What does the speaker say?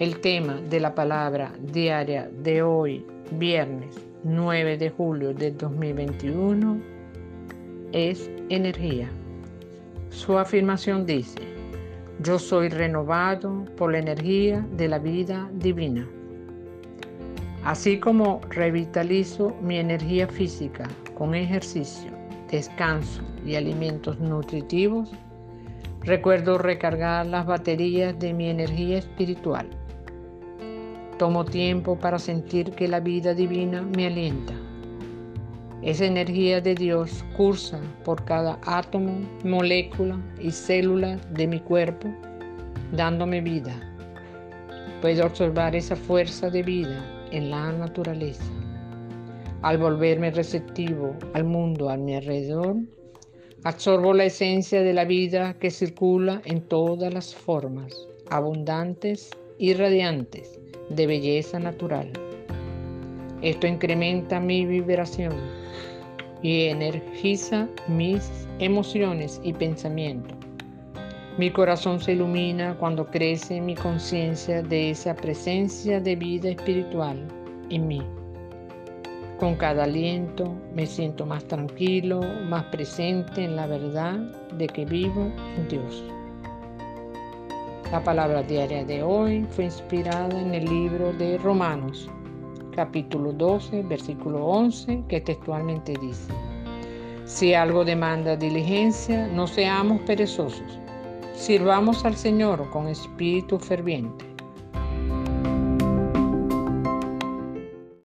El tema de la palabra diaria de hoy, viernes 9 de julio del 2021, es energía. Su afirmación dice, yo soy renovado por la energía de la vida divina. Así como revitalizo mi energía física con ejercicio, descanso y alimentos nutritivos, recuerdo recargar las baterías de mi energía espiritual Tomo tiempo para sentir que la vida divina me alienta. Esa energía de Dios cursa por cada átomo, molécula y célula de mi cuerpo, dándome vida. Puedo observar esa fuerza de vida en la naturaleza. Al volverme receptivo al mundo a mi alrededor, absorbo la esencia de la vida que circula en todas las formas, abundantes y radiantes de belleza natural. Esto incrementa mi vibración y energiza mis emociones y pensamientos. Mi corazón se ilumina cuando crece mi conciencia de esa presencia de vida espiritual en mí. Con cada aliento me siento más tranquilo, más presente en la verdad de que vivo en Dios. La palabra diaria de hoy fue inspirada en el libro de Romanos, capítulo 12, versículo 11, que textualmente dice, si algo demanda diligencia, no seamos perezosos, sirvamos al Señor con espíritu ferviente.